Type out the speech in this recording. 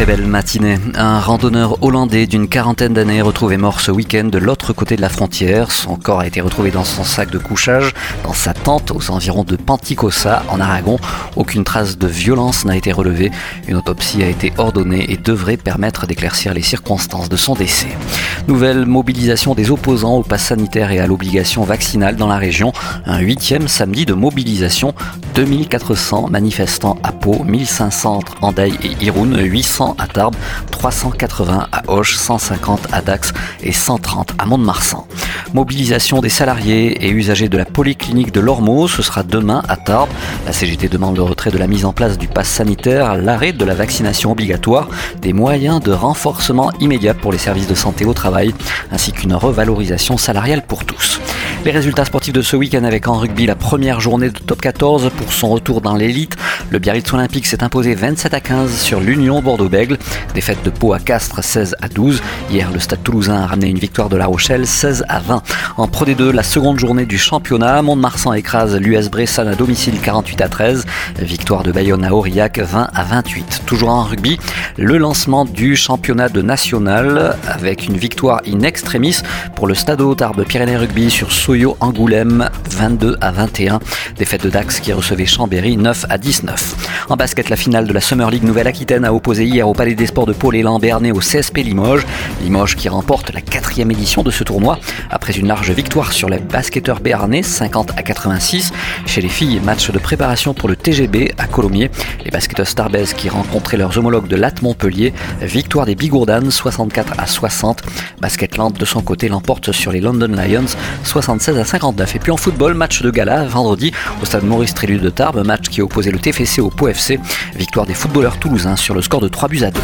très belle matinée. Un randonneur hollandais d'une quarantaine d'années retrouvé mort ce week-end de l'autre côté de la frontière. Son corps a été retrouvé dans son sac de couchage, dans sa tente aux environs de Panticosa, en Aragon. Aucune trace de violence n'a été relevée. Une autopsie a été ordonnée et devrait permettre d'éclaircir les circonstances de son décès. Nouvelle mobilisation des opposants au pass sanitaire et à l'obligation vaccinale dans la région. Un huitième samedi de mobilisation. 2400 manifestants à Pau, 1500 en Daï et Irun, 800 à Tarbes, 380 à Auch, 150 à Dax et 130 à Mont-de-Marsan. Mobilisation des salariés et usagers de la polyclinique de Lormeau, ce sera demain à Tarbes. La CGT demande le retrait de la mise en place du pass sanitaire, l'arrêt de la vaccination obligatoire, des moyens de renforcement immédiat pour les services de santé au travail, ainsi qu'une revalorisation salariale pour tous. Les résultats sportifs de ce week-end avec en rugby la première journée de top 14 pour son retour dans l'élite. Le Biarritz Olympique s'est imposé 27 à 15 sur l'Union Bordeaux-Bègle. Défaite de Pau à Castres 16 à 12. Hier, le Stade Toulousain a ramené une victoire de La Rochelle 16 à 20. En Pro D2, la seconde journée du championnat, Mont-de-Marsan écrase l'US Bressan à domicile 48 à 13. Victoire de Bayonne à Aurillac 20 à 28. Toujours en rugby, le lancement du championnat de national avec une victoire in extremis pour le Stade Tarbes Pyrénées Rugby sur Angoulême 22 à 21. Défaite de Dax qui recevait Chambéry 9 à 19. En basket, la finale de la Summer League Nouvelle-Aquitaine a opposé hier au Palais des Sports de Paul et Lambernay au CSP Limoges. Limoges qui remporte la quatrième édition de ce tournoi après une large victoire sur les basketteurs béarnais 50 à 86. Chez les filles, match de préparation pour le TGB à Colomiers. Les basketteurs Starbase qui rencontraient leurs homologues de Latte Montpellier. Victoire des Bigourdanes 64 à 60. Basketland de son côté l'emporte sur les London Lions 76 à 59. Et puis en football, match de gala vendredi au stade Maurice Trélu de Tarbes, match qui opposait le TFC au Pau Victoire des footballeurs toulousains sur le score de 3 buts à 2.